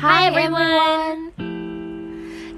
Hi everyone，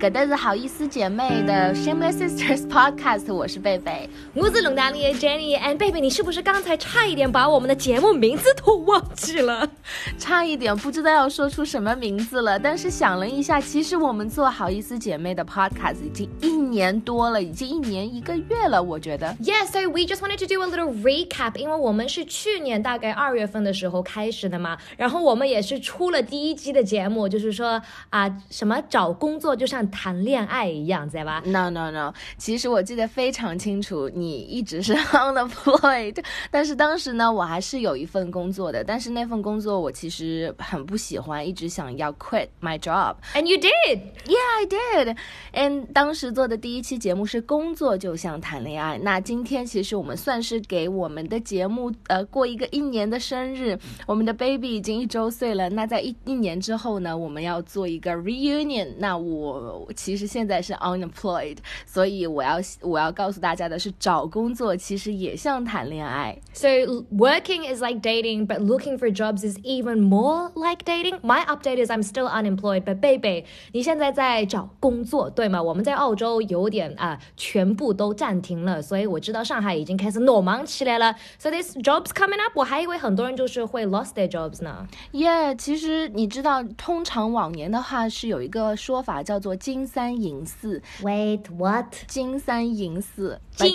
搿搭是好意思姐妹的 Shameless Sisters Podcast，我是贝贝。我是龙大里的 Jenny。and 贝贝，你是不是刚才差一点把我们的节目名字都忘记了？差一点不知道要说出什么名字了。但是想了一下，其实我们做好意思姐妹的 Podcast 已经一年多了，已经一年一个月了。我觉得。Yes, so we just wanted to do a little recap，因为我们是去年大概二月份的时候开始的嘛，然后我们也是出了第一期的节目，就是说啊，什么找工作就像谈恋爱一样，知道吧？No No No，其实我记得非常清楚，你一直是 unemployed，但是当时呢，我还是有一份工作的，但是那份工作我其实很不喜欢，一直想要 quit my job。And you did? Yeah, I did. And 当时做的第一期节目是工作就像谈恋爱。那今天其实我们算是给我们的节目呃过一个一年的生日，我们的 baby 已经一周岁了。那在一一年之后呢，我们要做一个 reunion。那我其实现在是 unemployed，所以我要我要告诉大家的是，找工作其实也像谈恋爱。So working is like dating, but looking for jobs is even more like dating. My update is I'm still unemployed, but baby，你现在在找工作对吗？我们在澳洲 有点啊，全部都暂停了。所以我知道上海已经开始裸忙起来了。So this jobs coming up，我还以为很多人就是会 lost their jobs 呢。Yeah，其实你知道，通常往年的话是有一个说法叫做金三银四。Wait，what？金三银四，金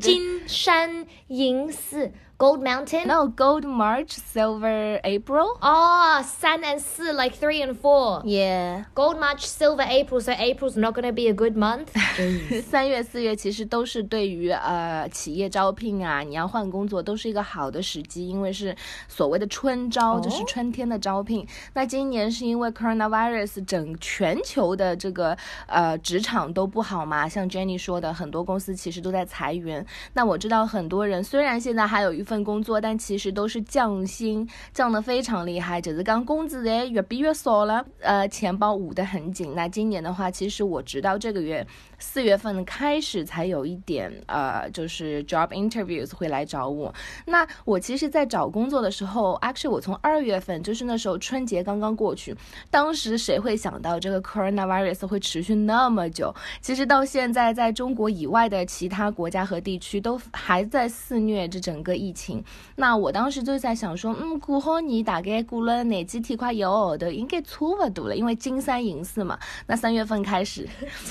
金山银四。Gold Mountain? No, Gold March, Silver April. Oh, San and Si, like three and four. Yeah. Gold March, Silver April, so April's not gonna be a good month. 三月、四月其实都是对于呃企业招聘啊，你要换工作都是一个好的时机，因为是所谓的春招，就是春天的招聘。那今年是因为 coronavirus 整全球的这个呃职场都不好嘛，像 Jenny 说的，很多公司其实都在裁员。那我知道很多人虽然现在还有一份。工作，但其实都是降薪，降得非常厉害，就是刚工资也越比越少了，呃，钱包捂得很紧。那今年的话，其实我直到这个月四月份开始才有一点，呃，就是 job interviews 会来找我。那我其实，在找工作的时候，actually 我从二月份，就是那时候春节刚刚过去，当时谁会想到这个 coronavirus 会持续那么久？其实到现在，在中国以外的其他国家和地区都还在肆虐这整个疫情。那我当时就在想说，嗯，过好年大概过了哪几天，快一个号头，应该差不多了，因为金三银四嘛。那三月份开始，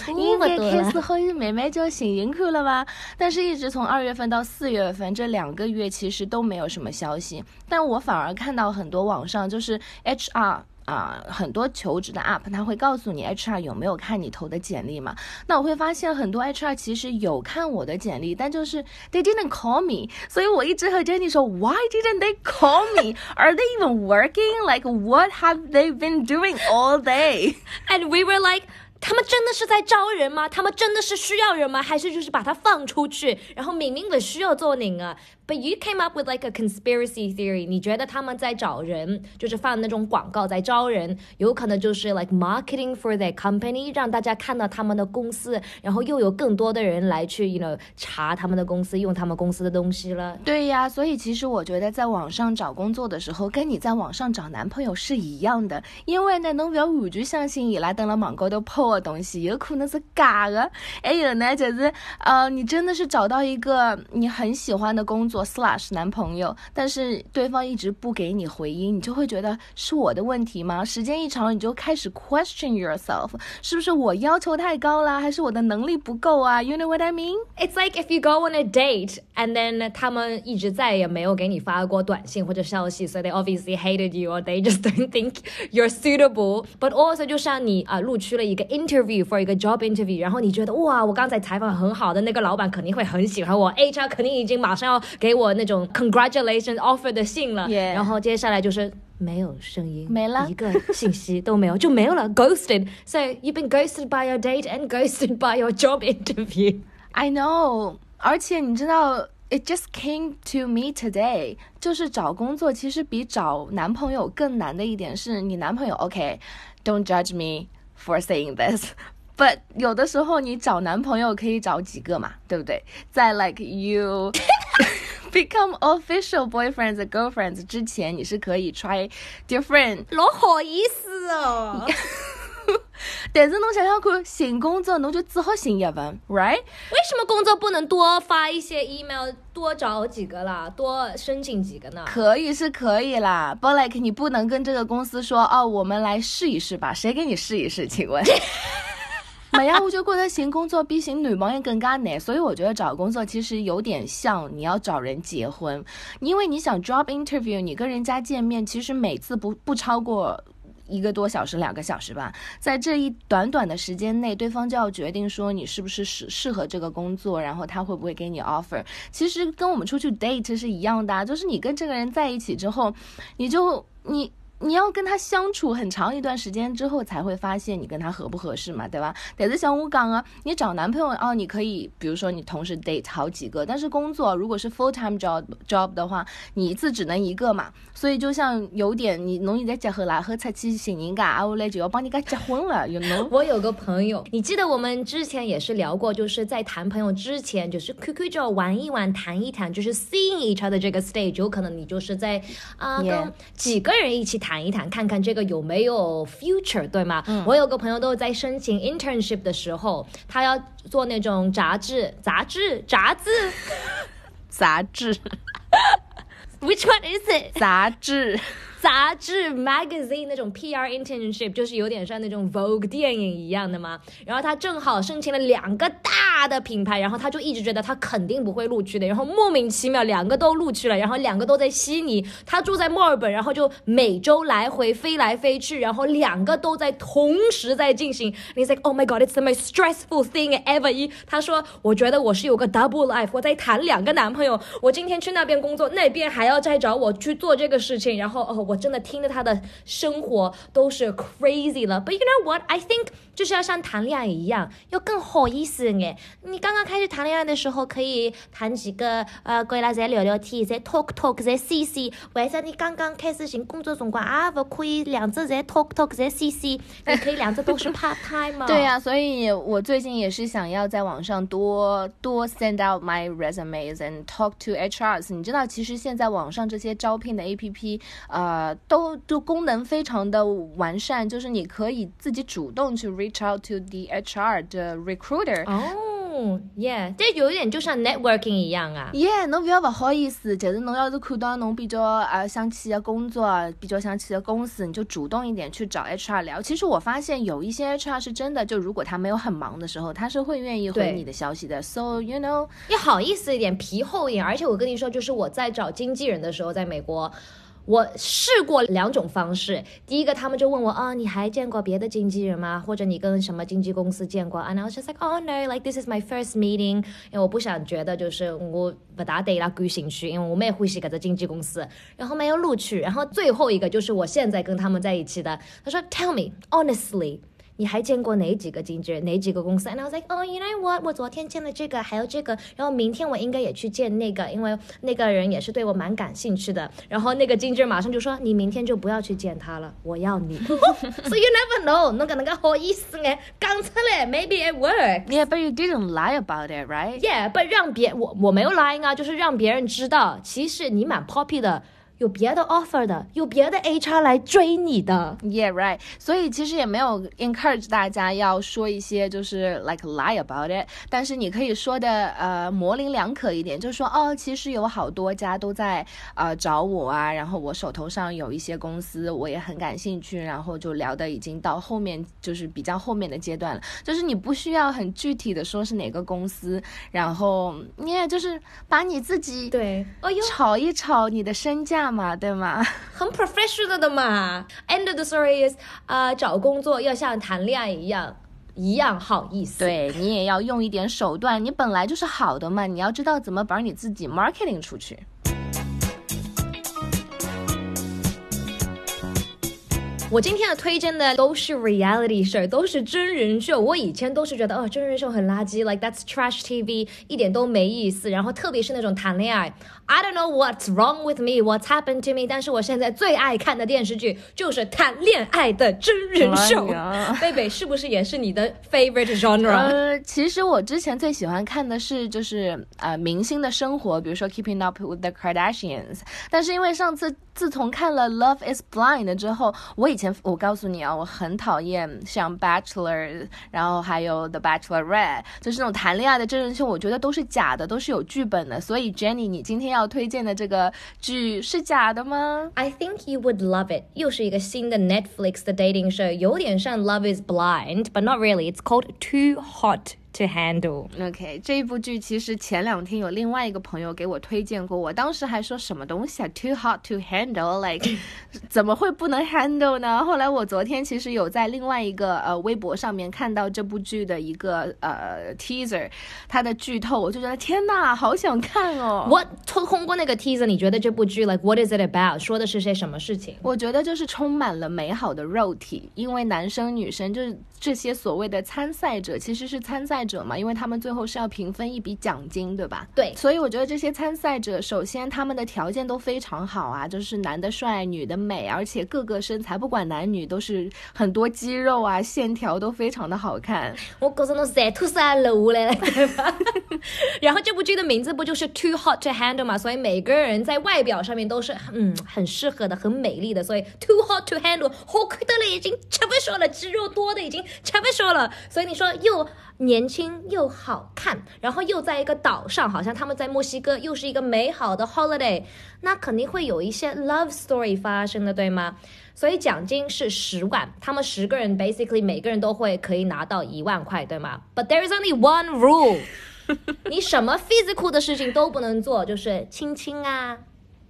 应该开始好像慢慢就要行人口了吧？但是，一直从二月份到四月份这两个月，其实都没有什么消息。但我反而看到很多网上就是 HR。啊，很多求职的 app，他会告诉你 HR 有没有看你投的简历嘛？那我会发现很多 HR 其实有看我的简历，但就是 they didn't call me。所以我一直和 Jenny 说，Why didn't they call me? Are they even working? Like what have they been doing all day? And we were like. 他们真的是在招人吗？他们真的是需要人吗？还是就是把他放出去，然后明明的需要做你啊？But you came up with like a conspiracy theory。你觉得他们在找人，就是放那种广告在招人，有可能就是 like marketing for their company，让大家看到他们的公司，然后又有更多的人来去，you know，查他们的公司，用他们公司的东西了。对呀，所以其实我觉得在网上找工作的时候，跟你在网上找男朋友是一样的，因为呢，侬不要完全相信伊拉登了网高头东西有可能是假的，还有呢，就是呃，你真的是找到一个你很喜欢的工作 slash 男朋友，但是对方一直不给你回音，你就会觉得是我的问题吗？时间一长，你就开始 question yourself，是不是我要求太高了，还是我的能力不够啊？You know what I mean? It's like if you go on a date and then 他们一直再也没有给你发过短信或者消息，so they obviously hated you or they just don't think you're suitable. But also 就像你啊录取了一个 interview for 一个 job interview，然后你觉得哇，我刚才采访很好的那个老板肯定会很喜欢我，HR 肯定已经马上要给我那种 congratulations offer 的信了，然后接下来就是没有声音，没了，一个信息都没有，就没有了，ghosted。So you've been ghosted by your date and ghosted by your job interview. I know，而且你知道。It just came to me today，就是找工作其实比找男朋友更难的一点是你男朋友 OK，don't judge me for saying this，but 有的时候你找男朋友可以找几个嘛，对不对？在 like you become official boyfriends and girlfriends 之前，你是可以 try different。老好意思哦。 但是侬想想看，寻工作侬就只好寻一份，right？为什么工作不能多发一些 email，多找几个啦，多申请几个呢？可以是可以啦，but like 你不能跟这个公司说哦，我们来试一试吧，谁给你试一试？请问？没呀，我就觉得寻工作比寻女朋友更加难，所以我觉得找工作其实有点像你要找人结婚，因为你想 job interview，你跟人家见面，其实每次不不超过。一个多小时、两个小时吧，在这一短短的时间内，对方就要决定说你是不是适适合这个工作，然后他会不会给你 offer。其实跟我们出去 date 是一样的，就是你跟这个人在一起之后，你就你。你要跟他相处很长一段时间之后，才会发现你跟他合不合适嘛，对吧？但是像我讲啊，你找男朋友哦，你可以，比如说你同时 date 好几个，但是工作如果是 full time job job 的话，你一次只能一个嘛，所以就像有点你容易在结合啦，和出去寻人家，啊，我来就要帮你家结婚了，you know？我有个朋友，你记得我们之前也是聊过，就是在谈朋友之前，就是 QQ 就玩一玩，谈一谈，就是 seeing each other 这个 stage，有可能你就是在啊跟几个人一起谈。谈一谈，看看这个有没有 future，对吗？嗯，我有个朋友都在申请 internship 的时候，他要做那种杂志，杂志，杂志，杂志。Which one is it？杂志。杂志 magazine 那种 PR internship 就是有点像那种 Vogue 电影一样的嘛。然后他正好申请了两个大的品牌，然后他就一直觉得他肯定不会录取的。然后莫名其妙两个都录取了，然后两个都在悉尼，他住在墨尔本，然后就每周来回飞来飞去，然后两个都在同时在进行。你 like oh my god it's the most stressful thing ever。一他说我觉得我是有个 double life，我在谈两个男朋友，我今天去那边工作，那边还要再找我去做这个事情，然后哦我。我真的听着他的生活都是 crazy 了。But you know what? I think 就是要像谈恋爱一样，要更好意思哎。你刚刚开始谈恋爱的时候，可以谈几个呃，过来再聊聊天，再 talk talk，再 see see。为啥你刚刚开始寻工作辰光啊，不可以两者再 talk talk，再 see see？你可以两者都是 part time 吗？对呀，所以我最近也是想要在网上多多 send out my resumes and talk to HRs。你知道，其实现在网上这些招聘的 APP，呃。都都功能非常的完善，就是你可以自己主动去 reach out to the HR the recruiter。哦，yeah，这有一点就像 networking 一样啊。Yeah，侬不要不好意思，就是侬要是看到侬比较啊想去的工作，比较想去的公司，你就主动一点去找 HR 聊。其实我发现有一些 HR 是真的，就如果他没有很忙的时候，他是会愿意回你的消息的。So you know，要好意思一点，皮厚一点。而且我跟你说，就是我在找经纪人的时候，在美国。我试过两种方式，第一个他们就问我啊，你还见过别的经纪人吗？或者你跟什么经纪公司见过？And I was just like, oh no, like this is my first meeting。因为我不想觉得就是我不大对他感兴趣，因为我没有欢喜搿只经纪公司，然后没有录取。然后最后一个就是我现在跟他们在一起的，他说，Tell me honestly。你还见过哪几个经纪人，哪几个公司？And I was like, oh, you know what？我昨天见了这个，还有这个，然后明天我应该也去见那个，因为那个人也是对我蛮感兴趣的。然后那个经纪人马上就说，你明天就不要去见他了，我要你。So you never know，侬搿能介好意思哎，讲出来，maybe it works. Yeah, but you didn't lie about it, right? Yeah, but 让别我我没有 lying 啊，就是让别人知道，其实你蛮 poppy 的。有别的 offer 的，有别的 HR 来追你的，Yeah right。所以其实也没有 encourage 大家要说一些就是 like lie about it，但是你可以说的呃模棱两可一点，就是说哦，其实有好多家都在呃找我啊，然后我手头上有一些公司，我也很感兴趣，然后就聊的已经到后面就是比较后面的阶段了，就是你不需要很具体的说是哪个公司，然后你也就是把你自己对，哦哟，炒一炒你的身价。嘛，对吗？很 professional 的嘛。End of the story is，啊，找工作要像谈恋爱一样，一样好意思。对你也要用一点手段，你本来就是好的嘛，你要知道怎么把你自己 marketing 出去。我今天的推荐的都是 reality show，都是真人秀。我以前都是觉得哦，真人秀很垃圾，like that's trash TV，一点都没意思。然后特别是那种谈恋爱，I don't know what's wrong with me, what's happened to me。但是我现在最爱看的电视剧就是谈恋爱的真人秀。贝贝是不是也是你的 favorite genre？呃，其实我之前最喜欢看的是就是呃明星的生活，比如说 Keeping Up with the Kardashians。但是因为上次自从看了 Love Is Blind 之后，我以前我告诉你啊，我很讨厌像 Bachelor，然后还有 The Bachelorette，就是那种谈恋爱的真人秀，我觉得都是假的，都是有剧本的。所以 Jenny，你今天要推荐的这个剧是假的吗？I think you would love it。又是一个新的 Netflix 的 dating show，有点像 Love Is Blind，but not really。It's called Too Hot。To handle. OK，这一部剧其实前两天有另外一个朋友给我推荐过，我当时还说什么东西啊，too hot to handle，like 怎么会不能 handle 呢？后来我昨天其实有在另外一个呃微博上面看到这部剧的一个呃 teaser，它的剧透，我就觉得天呐，好想看哦。我通过那个 teaser，你觉得这部剧 like what is it about？说的是些什么事情？我觉得就是充满了美好的肉体，因为男生女生就是这些所谓的参赛者，其实是参赛。者嘛，因为他们最后是要平分一笔奖金，对吧？对，所以我觉得这些参赛者，首先他们的条件都非常好啊，就是男的帅，女的美，而且各个身材不管男女都是很多肌肉啊，线条都非常的好看。我告诉你，晒秃晒露嘞，然后这部剧的名字不就是 Too Hot to Handle 嘛？所以每个人在外表上面都是嗯很适合的，很美丽的，所以 Too Hot to Handle，好看的了已经吃不说了，肌肉多的已经吃不说了，所以你说又。年轻又好看，然后又在一个岛上，好像他们在墨西哥，又是一个美好的 holiday，那肯定会有一些 love story 发生的，对吗？所以奖金是十万，他们十个人 basically 每个人都会可以拿到一万块，对吗？But there is only one rule，你什么 physical 的事情都不能做，就是亲亲啊。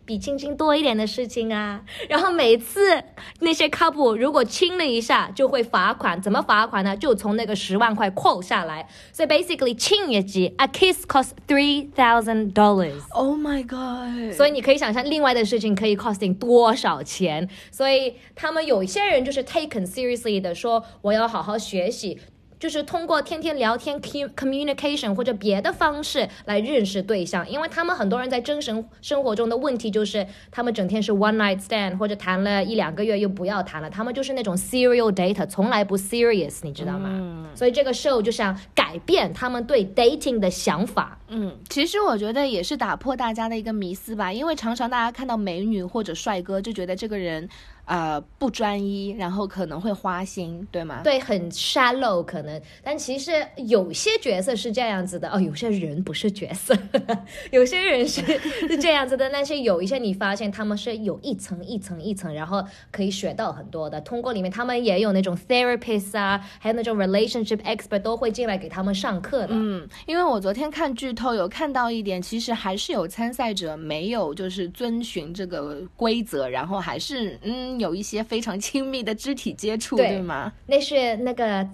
比亲亲多一点的事情啊，然后每次那些 couple 如果亲了一下就会罚款，怎么罚款呢？就从那个十万块扣下来。所以 basically 亲一记，a kiss costs three thousand dollars。Oh my god！所以你可以想象另外的事情可以 costing 多少钱。所以他们有一些人就是 taken seriously 的说，我要好好学习。就是通过天天聊天 communication 或者别的方式来认识对象，因为他们很多人在真实生活中的问题就是他们整天是 one night stand 或者谈了一两个月又不要谈了，他们就是那种 serial data，从来不 serious，你知道吗？嗯、所以这个 show 就想改变他们对 dating 的想法。嗯，其实我觉得也是打破大家的一个迷思吧，因为常常大家看到美女或者帅哥就觉得这个人。呃，不专一，然后可能会花心，对吗？对，很 shallow 可能，但其实有些角色是这样子的哦，有些人不是角色，有些人是是这样子的，但是有一些你发现他们是有一层一层一层，然后可以学到很多的。通过里面，他们也有那种 therapist 啊，还有那种 relationship expert 都会进来给他们上课的。嗯，因为我昨天看剧透有看到一点，其实还是有参赛者没有就是遵循这个规则，然后还是嗯。有一些非常亲密的肢体接触，对吗？那是那个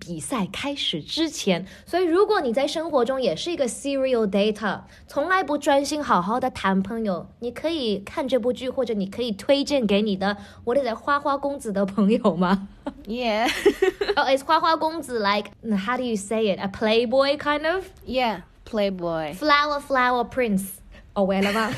比赛开始之前，所以如果你在生活中也是一个 serial data，从来不专心好好的谈朋友，你可以看这部剧，或者你可以推荐给你的我的花花公子的朋友吗？Yeah，哦，is 花花公子 like how do you say it？A playboy kind of？Yeah，playboy，flower flower prince，哦，完了吗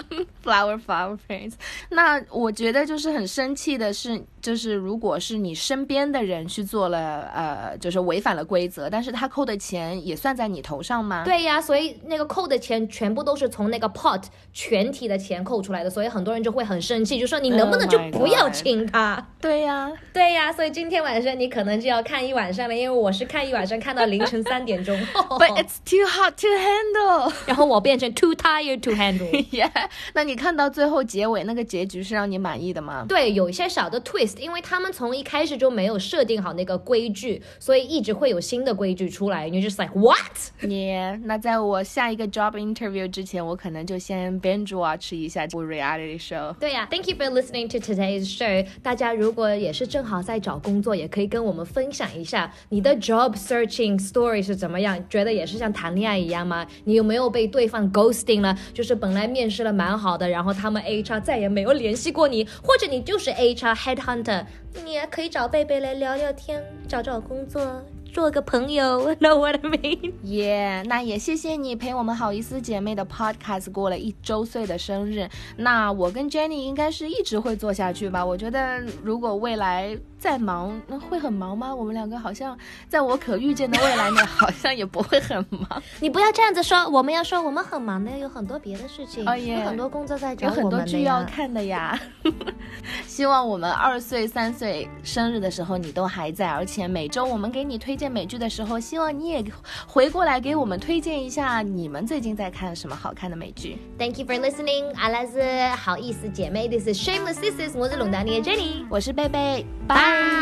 Flower, flower prince。那我觉得就是很生气的是，就是如果是你身边的人去做了，呃，就是违反了规则，但是他扣的钱也算在你头上吗？对呀，所以那个扣的钱全部都是从那个 pot 全体的钱扣出来的，所以很多人就会很生气，就说你能不能就不要亲他？对呀，对呀，所以今天晚上你可能就要看一晚上了，因为我是看一晚上看到凌晨三点钟。But it's too hot to handle。然后我变成 too tired to handle。Yeah，那你。看到最后结尾那个结局是让你满意的吗？对，有一些小的 twist，因为他们从一开始就没有设定好那个规矩，所以一直会有新的规矩出来。你就 just like what？Yeah，那在我下一个 job interview 之前，我可能就先 binge watch 一下这部 reality show。对呀，Thank you for listening to today's show。大家如果也是正好在找工作，也可以跟我们分享一下你的 job searching story 是怎么样？觉得也是像谈恋爱一样吗？你有没有被对方 ghosting 了？就是本来面试的蛮好的，然后他们 HR 再也没有联系过你，或者你就是 HR headhunter，你也可以找贝贝来聊聊天，找找工作。做个朋友，know what I mean？耶，那也谢谢你陪我们好意思姐妹的 podcast 过了一周岁的生日。那我跟 Jenny 应该是一直会做下去吧？我觉得如果未来再忙，那会很忙吗？我们两个好像在我可预见的未来内，好像也不会很忙。你不要这样子说，我们要说我们很忙的，有很多别的事情，有很多工作在找有很多剧要看的呀。希望我们二岁、三岁生日的时候你都还在，而且每周我们给你推荐。美剧的时候，希望你也回过来给我们推荐一下你们最近在看什么好看的美剧。Thank you for listening，阿拉是好意思姐妹，This is Shameless Sisters，我是龙丹妮的 Jenny，我是贝贝，拜。